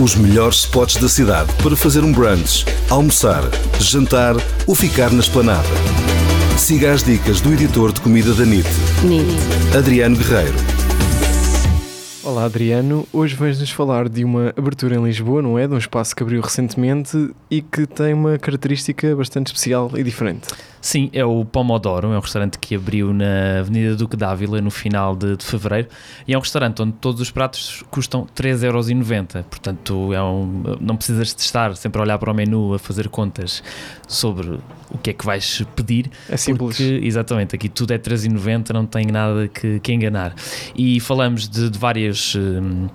Os melhores spots da cidade para fazer um brunch, almoçar, jantar ou ficar na esplanada. Siga as dicas do editor de comida da NIT, NIT. Adriano Guerreiro. Olá Adriano, hoje vais-nos falar de uma abertura em Lisboa, não é? De um espaço que abriu recentemente e que tem uma característica bastante especial e diferente. Sim, é o Pomodoro, é um restaurante que abriu na Avenida Duque d'Ávila no final de, de, fevereiro e é um restaurante onde todos os pratos custam 3,90€. Portanto, é um, não precisas de estar sempre a olhar para o menu a fazer contas sobre o que é que vais pedir. É simples. Porque, exatamente, aqui tudo é 3,90€, não tem nada que, que enganar. E falamos de, de várias. Hum,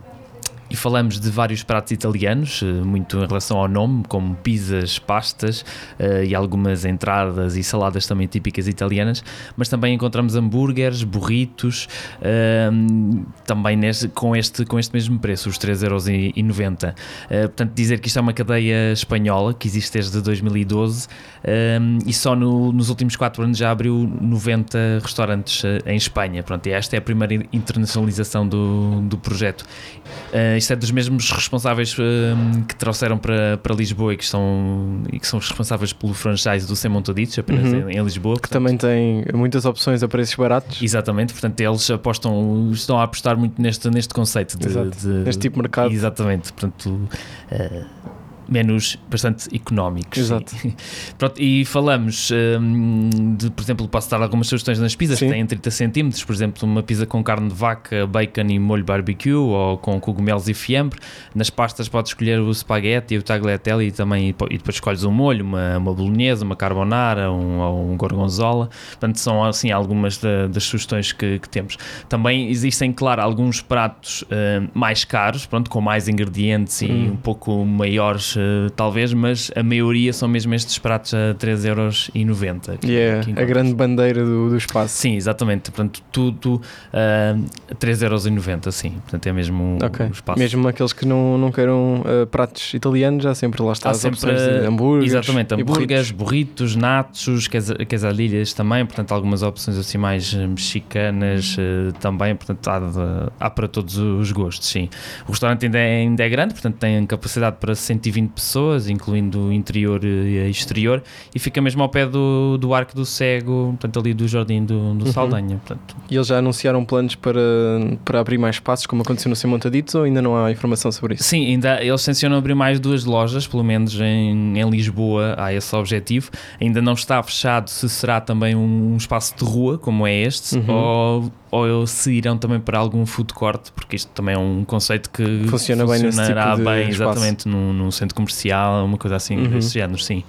e falamos de vários pratos italianos, eh, muito em relação ao nome, como pizzas, pastas uh, e algumas entradas e saladas também típicas italianas, mas também encontramos hambúrgueres, burritos, uh, também com, este, com este mesmo preço, os 3,90€. Uh, portanto, dizer que isto é uma cadeia espanhola que existe desde 2012 e só no, nos últimos 4 anos já abriu 90 restaurantes em Espanha. Pronto, e esta é a primeira internacionalização do, do projeto. Isto é dos mesmos responsáveis uh, que trouxeram para, para Lisboa e que, são, e que são os responsáveis pelo franchise do Sem Montaditos, apenas uhum. em, em, Lisboa. Que portanto, também tem muitas opções a preços baratos. Exatamente, portanto eles apostam, estão a apostar muito neste, neste conceito de, de neste tipo de mercado. Exatamente, portanto. Uh, menus bastante económicos. Exato. E, pronto, e falamos um, de, por exemplo, posso dar algumas sugestões nas pizzas Sim. que têm 30 centímetros, por exemplo, uma pizza com carne de vaca, bacon e molho barbecue ou com cogumelos e fiambre. Nas pastas podes escolher o spaghetti, o tagliatelle e também e depois escolhes um molho, uma, uma bolonhesa, uma carbonara um, ou um gorgonzola. Portanto, são assim algumas da, das sugestões que, que, temos. Também existem, claro, alguns pratos uh, mais caros, pronto, com mais ingredientes e hum. um pouco maiores uh, talvez, mas a maioria são mesmo estes pratos a 3,90€. E é a grande bandeira do, do espaço. Sim, exatamente. Portanto, tudo uh, a 3,90€, sim. Portanto, é mesmo okay. o espaço. Mesmo aqueles que não, não queiram uh, pratos italianos, já sempre lá está há sempre, de hambúrgueres. Exatamente, hambúrgueres, burritos, nachos, quesadilhas também. Portanto, algumas opções assim mais mexicanas uh, também. Portanto, há, de, há, para todos os gostos, sim. O restaurante ainda é, ainda é grande, portanto, tem capacidade para 120 20 pessoas, incluindo interior e exterior, e fica mesmo ao pé do, do Arco do Cego, portanto, ali do Jardim do, do uhum. Saldanha. Portanto. E eles já anunciaram planos para, para abrir mais espaços, como aconteceu no Sem Montaditos, ou ainda não há informação sobre isso? Sim, ainda eles tencionam abrir mais duas lojas, pelo menos em, em Lisboa há esse objetivo. Ainda não está fechado se será também um espaço de rua, como é este, uhum. ou ou se irão também para algum food court, porque isto também é um conceito que Funciona bem funcionará tipo bem, exatamente, num, num, centro comercial, uma coisa assim uhum. desse género, sim.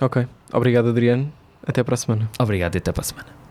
Ok. Obrigado, Adriano. Até para a semana. Obrigado e até para a semana.